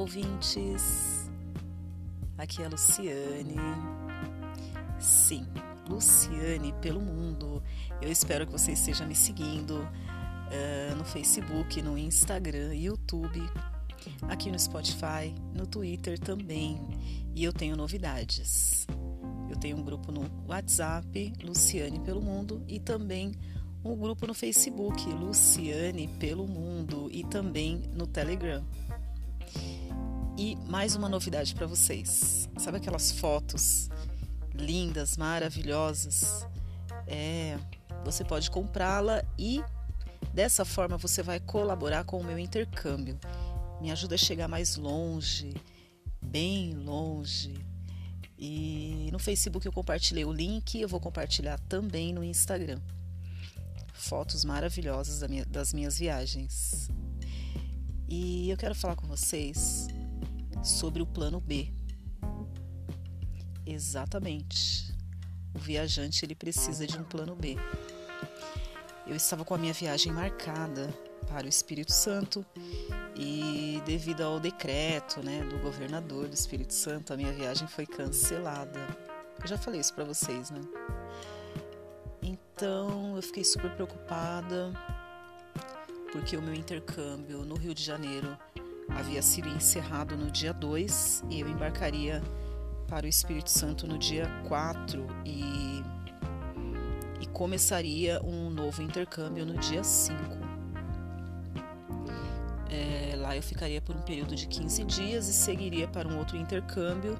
ouvintes! Aqui é a Luciane. Sim, Luciane pelo mundo. Eu espero que você esteja me seguindo uh, no Facebook, no Instagram, YouTube, aqui no Spotify, no Twitter também. E eu tenho novidades. Eu tenho um grupo no WhatsApp, Luciane pelo Mundo, e também um grupo no Facebook, Luciane pelo Mundo, e também no Telegram. E mais uma novidade para vocês. Sabe aquelas fotos lindas, maravilhosas? É, você pode comprá-la e dessa forma você vai colaborar com o meu intercâmbio. Me ajuda a chegar mais longe, bem longe. E no Facebook eu compartilhei o link, eu vou compartilhar também no Instagram. Fotos maravilhosas das minhas viagens. E eu quero falar com vocês sobre o plano B. Exatamente. O viajante ele precisa de um plano B. Eu estava com a minha viagem marcada para o Espírito Santo e devido ao decreto, né, do governador do Espírito Santo, a minha viagem foi cancelada. Eu já falei isso para vocês, né? Então, eu fiquei super preocupada porque o meu intercâmbio no Rio de Janeiro havia sido encerrado no dia 2 e eu embarcaria para o Espírito Santo no dia 4 e, e começaria um novo intercâmbio no dia 5. É, lá eu ficaria por um período de 15 dias e seguiria para um outro intercâmbio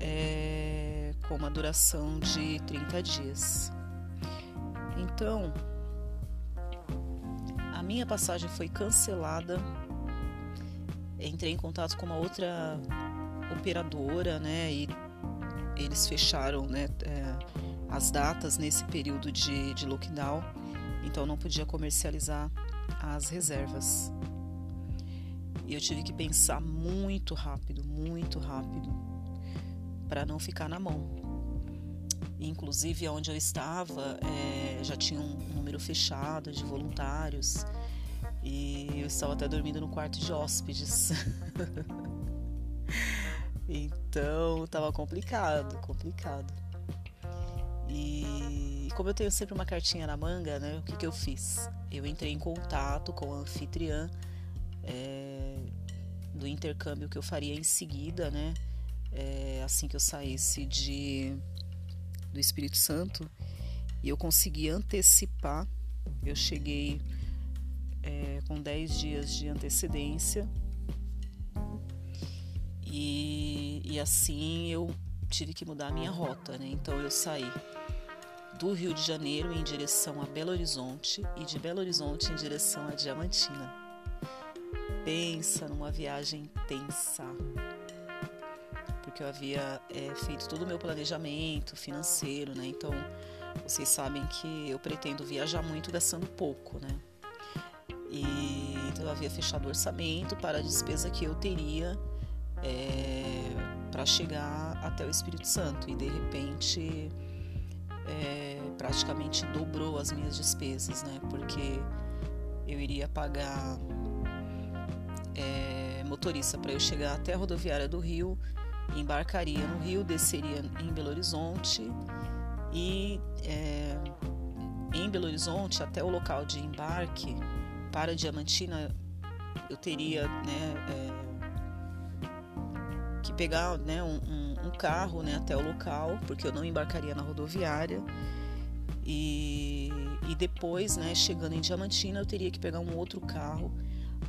é, com uma duração de 30 dias. Então, a minha passagem foi cancelada entrei em contato com uma outra operadora, né? E eles fecharam, né? É, as datas nesse período de, de lockdown, então não podia comercializar as reservas. E eu tive que pensar muito rápido, muito rápido, para não ficar na mão. Inclusive, onde eu estava, é, já tinha um número fechado de voluntários e eu estava até dormindo no quarto de hóspedes. então estava complicado, complicado. E como eu tenho sempre uma cartinha na manga, né? O que, que eu fiz? Eu entrei em contato com a anfitriã é, do intercâmbio que eu faria em seguida, né? É, assim que eu saísse de, do Espírito Santo. E eu consegui antecipar. Eu cheguei com 10 dias de antecedência. E, e assim eu tive que mudar a minha rota, né? Então eu saí do Rio de Janeiro em direção a Belo Horizonte e de Belo Horizonte em direção a Diamantina. Pensa numa viagem tensa, porque eu havia é, feito todo o meu planejamento financeiro, né? Então vocês sabem que eu pretendo viajar muito gastando pouco, né? E então eu havia fechado o orçamento para a despesa que eu teria é, para chegar até o Espírito Santo. E de repente é, praticamente dobrou as minhas despesas, né? Porque eu iria pagar é, motorista para eu chegar até a rodoviária do Rio, embarcaria no Rio, desceria em Belo Horizonte e é, em Belo Horizonte até o local de embarque para Diamantina eu teria né, é, que pegar né, um, um, um, carro né, até o local, porque eu não embarcaria na rodoviária. E, e depois, né, chegando em Diamantina, eu teria que pegar um outro carro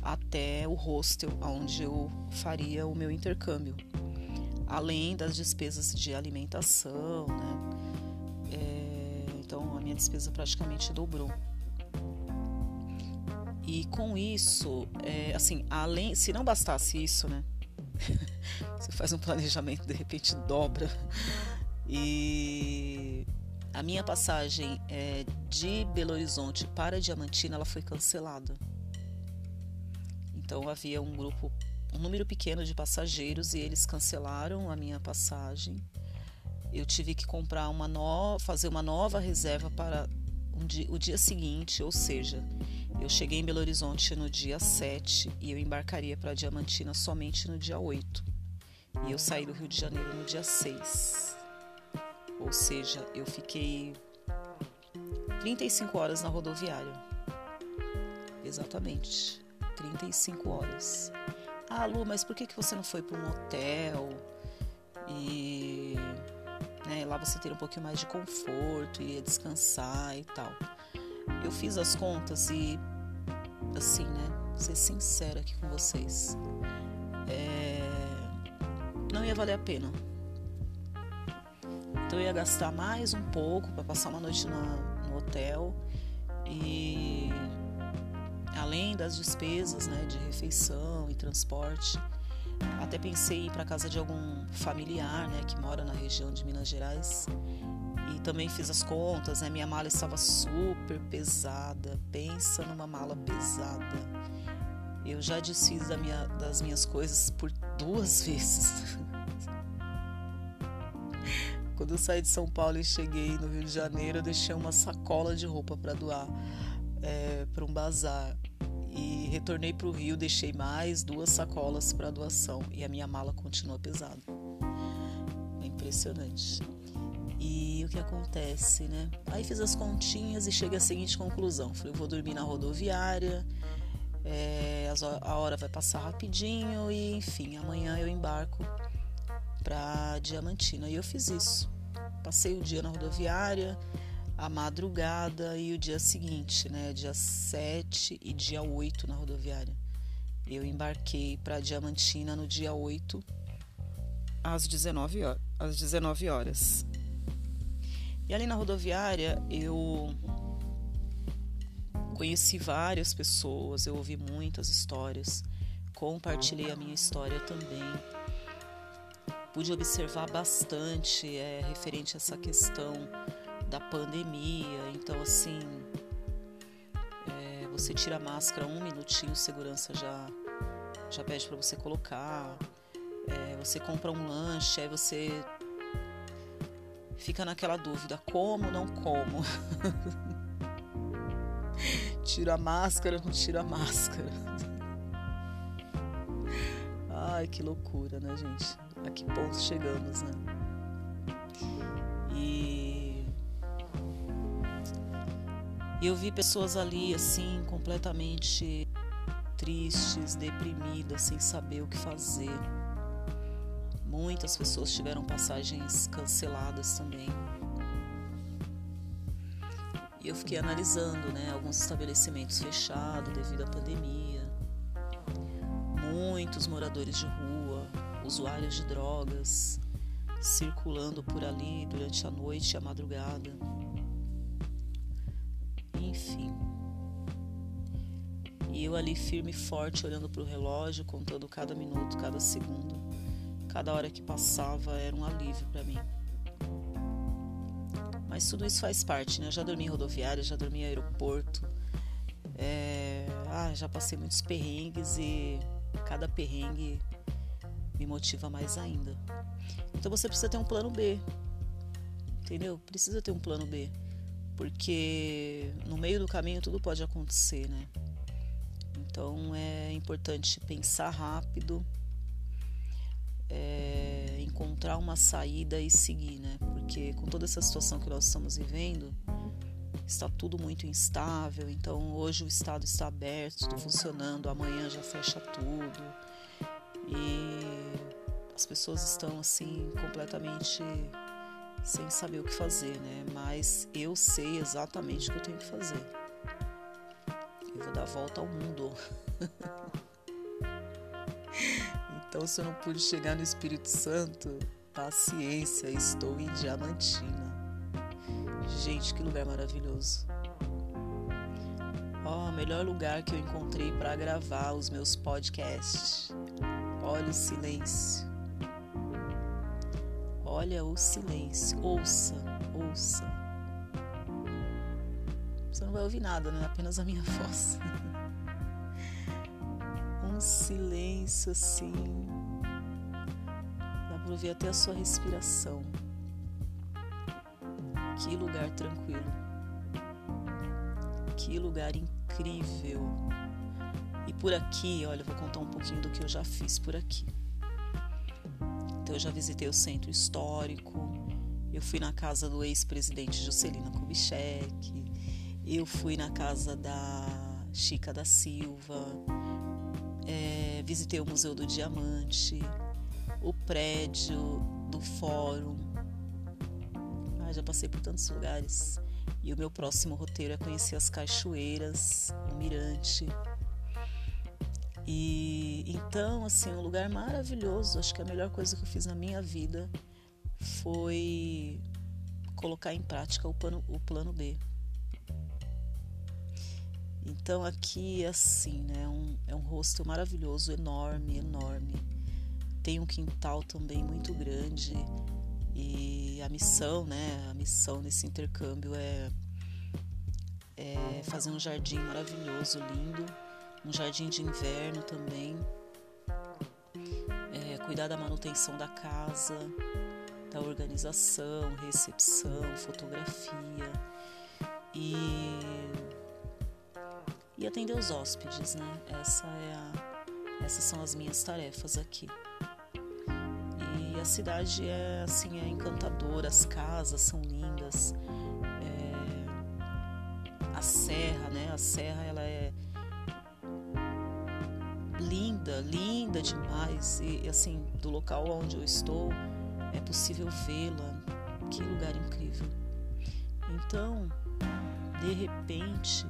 até o hostel, onde eu faria o meu intercâmbio. Além das despesas de alimentação, né? É, então a minha despesa praticamente dobrou. E com isso, é, assim, além, se não bastasse isso, né? Você faz um planejamento, de repente dobra. E a minha passagem é, de Belo Horizonte para Diamantina ela foi cancelada. Então havia um grupo, um número pequeno de passageiros e eles cancelaram a minha passagem. Eu tive que comprar uma nova, fazer uma nova reserva para um dia, o dia seguinte, ou seja, Eu cheguei em Belo Horizonte no dia 7 e eu embarcaria para Diamantina somente no dia 8. E eu saí do Rio de Janeiro no dia 6. Ou seja, eu fiquei 35 horas na rodoviária. Exatamente, 35 horas. Ah, Lu, mas por que, que você não foi para um hotel? E né, lá você ter um pouquinho mais de conforto, iria descansar e tal. Eu fiz as contas e assim, né? Vou ser sincera aqui com vocês. É... Não ia valer a pena. Então eu ia gastar mais um pouco para passar uma noite na, no hotel e além das despesas, né, de refeição e transporte, até pensei em ir para casa de algum familiar, né, que mora na região de Minas Gerais e também fiz as contas, né? Minha mala estava super pesada. Pensa numa mala pesada. Eu já desfiz da minha, das minhas coisas por duas vezes. Quando eu saí de São Paulo e cheguei no Rio de Janeiro, eu deixei uma sacola de roupa para doar é, para um bazar. E retornei para o Rio, deixei mais duas sacolas para doação. E a minha mala continua pesada. É impressionante. E o que acontece, né? Aí fiz as continhas e cheguei à seguinte conclusão: falei, eu vou dormir na rodoviária, é, a hora vai passar rapidinho e, enfim, amanhã eu embarco para Diamantina. E eu fiz isso. Passei o dia na rodoviária, a madrugada e o dia seguinte, né? Dia 7 e dia 8 na rodoviária. Eu embarquei para Diamantina no dia 8 às 19 horas. Às 19 horas. E ali na rodoviária eu conheci várias pessoas, eu ouvi muitas histórias, compartilhei a minha história também. Pude observar bastante é, referente a essa questão da pandemia. Então, assim, é, você tira a máscara um minutinho, segurança já, já pede para você colocar. É, você compra um lanche, aí você fica naquela dúvida: como, não como? tira a máscara, não tira a máscara. Ai, que loucura, né, gente? A que ponto chegamos, né? E eu vi pessoas ali, assim, completamente tristes, deprimidas, sem saber o que fazer Muitas pessoas tiveram passagens canceladas também. E eu fiquei analisando, né, alguns estabelecimentos fechados devido à pandemia. Muitos moradores de rua, usuários de drogas, circulando por ali durante a noite e a madrugada. Enfim. E eu ali firme e forte, olhando para o relógio, contando cada minuto, cada segundo Cada hora que passava era um alívio para mim. Mas tudo isso faz parte, né? Eu já dormi em rodoviária, já dormi em aeroporto. É... Ah, já passei muitos perrengues e cada perrengue me motiva mais ainda. Então você precisa ter um plano B. Entendeu? Precisa ter um plano B. Porque no meio do caminho tudo pode acontecer, né? Então é importante pensar rápido é, encontrar uma saída e seguir, né? Porque com toda essa situação que nós estamos vivendo, está tudo muito instável. Então hoje o estado está aberto, está funcionando, amanhã já fecha tudo e as pessoas estão assim completamente sem saber o que fazer, né? Mas eu sei exatamente o que eu tenho que fazer. Eu vou dar volta ao mundo. Então, se eu não pude chegar no Espírito Santo, paciência, estou em Diamantina. Gente, que lugar maravilhoso. Ó, oh, melhor lugar que eu encontrei para gravar os meus podcasts. Olha o silêncio. Olha o silêncio. Ouça, ouça. Você não vai ouvir nada, né? Apenas a minha voz. Silêncio assim. Dá para ouvir até a sua respiração. Que lugar tranquilo. Que lugar incrível. E por aqui, olha, eu vou contar um pouquinho do que eu já fiz por aqui. Então, eu já visitei o centro histórico, eu fui na casa do ex-presidente Juscelino Kubitschek, eu fui na casa da Chica da Silva, é, visitei o Museu do Diamante, o prédio do Fórum. Ah, já passei por tantos lugares. E o meu próximo roteiro é conhecer as cachoeiras, o Mirante. E então, assim, um lugar maravilhoso. Acho que a melhor coisa que eu fiz na minha vida foi colocar em prática o plano, o plano B. Então aqui assim, né, um, é um rosto maravilhoso, enorme, enorme. Tem um quintal também muito grande. E a missão, né, a missão desse intercâmbio é, é fazer um jardim maravilhoso, lindo, um jardim de inverno também, é, cuidar da manutenção da casa, da organização, recepção, fotografia. E e atender os hóspedes, né? Essa é a, essas são as minhas tarefas aqui. E a cidade é assim é encantadora, as casas são lindas, é, a serra, né? A serra ela é linda, linda demais e assim do local onde eu estou é possível vê-la. Que lugar incrível! Então, de repente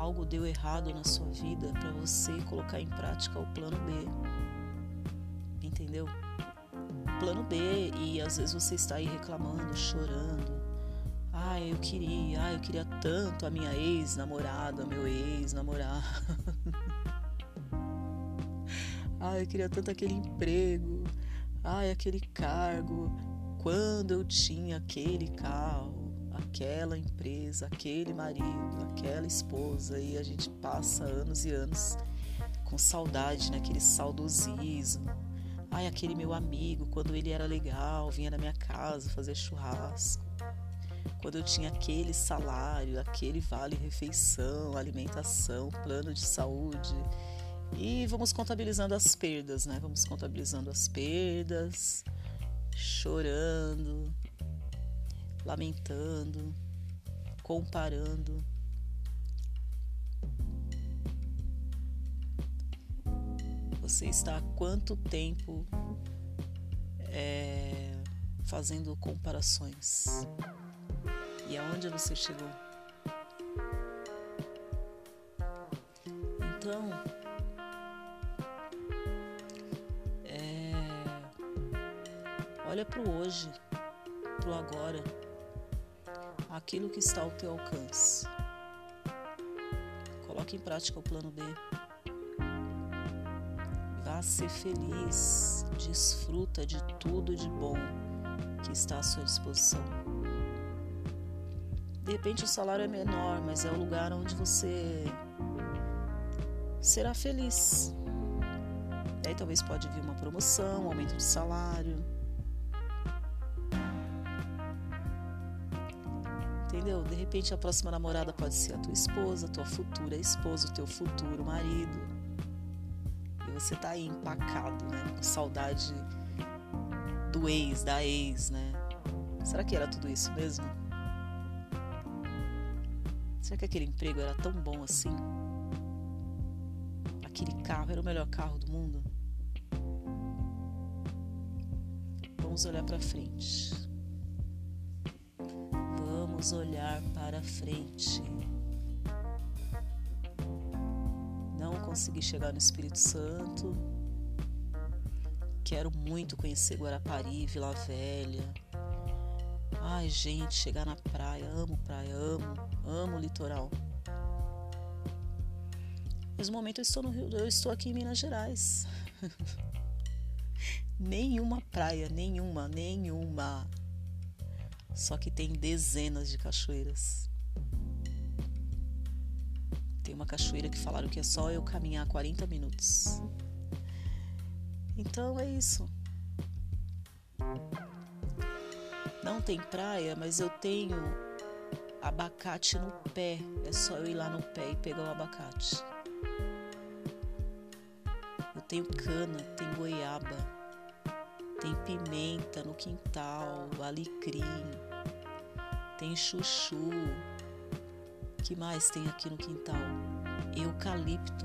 algo deu errado na sua vida para você colocar em prática o plano B. Entendeu? Plano B e às vezes você está aí reclamando, chorando. Ah, eu queria, ah, eu queria tanto a minha ex-namorada, meu ex-namorado. ah, eu queria tanto aquele emprego. Ah, aquele cargo. Quando eu tinha aquele carro aquela empresa, aquele marido, aquela esposa, e a gente passa anos e anos com saudade, naquele né? saudosismo. Ai, aquele meu amigo, quando ele era legal, vinha na minha casa fazer churrasco. Quando eu tinha aquele salário, aquele vale refeição, alimentação, plano de saúde. E vamos contabilizando as perdas, né? Vamos contabilizando as perdas, chorando, lamentando, comparando. Você está há quanto tempo é, fazendo comparações? E aonde você chegou? Então, é, olha para o hoje, para o agora aquilo que está ao teu alcance. Coloque em prática o plano B. Vá ser feliz, desfruta de tudo de bom que está à sua disposição. De repente o salário é menor, mas é o lugar onde você será feliz. Aí talvez pode vir uma promoção, um aumento de salário entendeu? De repente a próxima namorada pode ser a tua esposa, a tua futura esposa, o teu futuro marido. E você tá aí empacado, né? Com saudade do ex, da ex, né? Será que era tudo isso mesmo? Será que aquele emprego era tão bom assim? Aquele carro era o melhor carro do mundo? Vamos olhar para frente olhar para frente. Não consegui chegar no Espírito Santo. Quero muito conhecer Guarapari, Vila Velha. Ai, gente, chegar na praia, amo praia, amo, amo o litoral. Mas no momento eu estou no Rio, eu estou aqui em Minas Gerais. nenhuma praia, nenhuma, nenhuma. Só que tem dezenas de cachoeiras. Tem uma cachoeira que falaram que é só eu caminhar 40 minutos. Então é isso. Não tem praia, mas eu tenho abacate no pé. É só eu ir lá no pé e pegar o abacate. Eu tenho cana, tem goiaba, tem pimenta no quintal, alecrim, tem chuchu. que mais tem aqui no quintal? Eucalipto.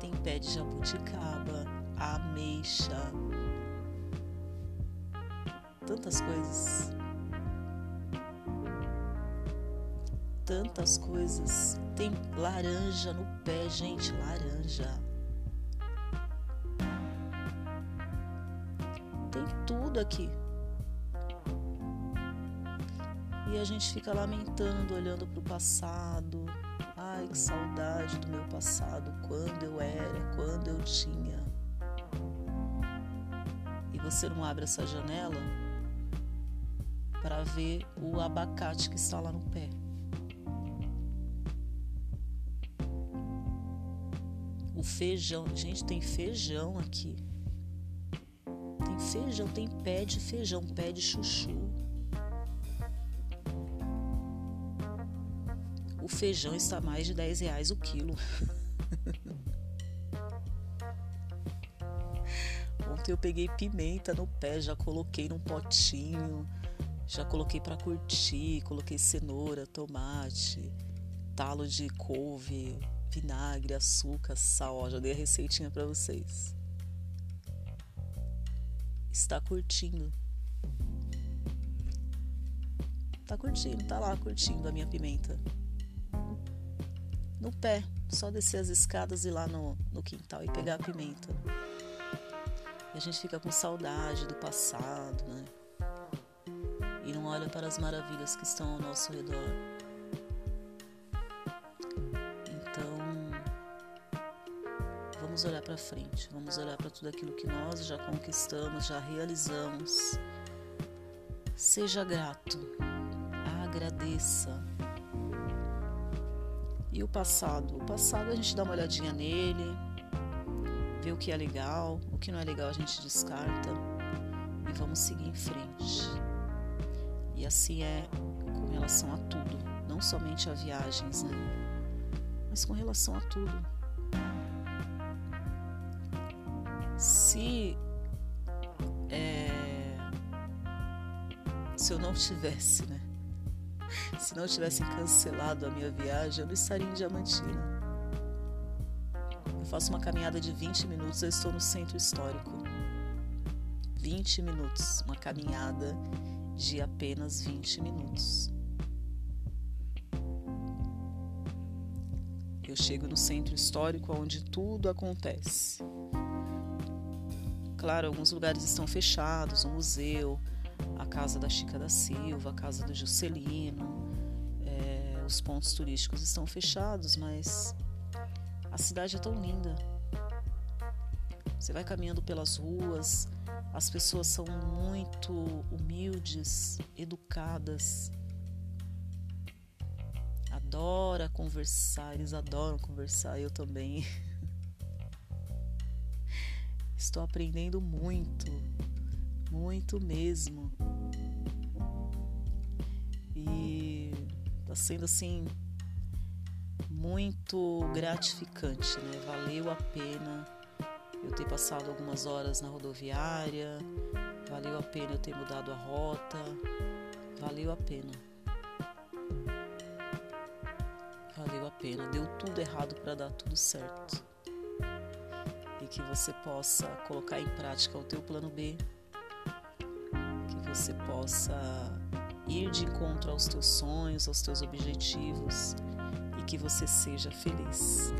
Tem pé de jabuticaba, ameixa. Tantas coisas. tantas coisas. Tem laranja no pé, gente, laranja. Tem tudo aqui. E a gente fica lamentando, olhando para o passado. Ai, que saudade do meu passado, quando eu era, quando eu tinha. E você não abre essa janela para ver o abacate que está lá no pé. feijão. Gente, tem feijão aqui. Tem feijão, tem pé de feijão, pé de chuchu. Feijão está mais de 10 reais o quilo. Ontem eu peguei pimenta no pé, já coloquei num potinho, já coloquei para curtir, coloquei cenoura, tomate, talo de couve, vinagre, açúcar, sal. Ó, já dei a receitinha para vocês. Está curtindo. Tá curtindo, tá lá curtindo a minha pimenta. No pé, só descer as escadas e ir lá no, no quintal e pegar a pimenta. E a gente fica com saudade do passado, né? E não olha para as maravilhas que estão ao nosso redor. vamos olhar para frente, vamos olhar para tudo aquilo que nós já conquistamos, já realizamos. Seja grato, agradeça. E o passado? O passado a gente dá uma olhadinha nele, vê o que é legal, o que não é legal a gente descarta e vamos seguir em frente. E assim é com relação a tudo, não somente a viagens, né? Mas com relação a tudo. se é, se eu não tivesse, né? Se não tivessem cancelado a minha viagem, eu não estaria em Diamantina. Eu faço uma caminhada de 20 minutos, eu estou no centro histórico. 20 minutos, uma caminhada de apenas 20 minutos. Eu chego no centro histórico onde tudo acontece. Claro, alguns lugares estão fechados, o museu, casa da Chica da Silva, a casa do Juscelino, é, os pontos turísticos estão fechados, mas a cidade é tão linda. Você vai caminhando pelas ruas, as pessoas são muito humildes, educadas. Adora conversar, eles adoram conversar, eu também. Estou aprendendo muito, muito mesmo. Está sendo assim muito gratificante, né? Valeu a pena eu ter passado algumas horas na rodoviária, valeu a pena eu ter mudado a rota, valeu a pena. Valeu a pena, deu tudo errado para dar tudo certo e que você possa colocar em prática o teu plano B, que você possa ir de encontro aos teus sonhos, aos teus objetivos e que você seja feliz.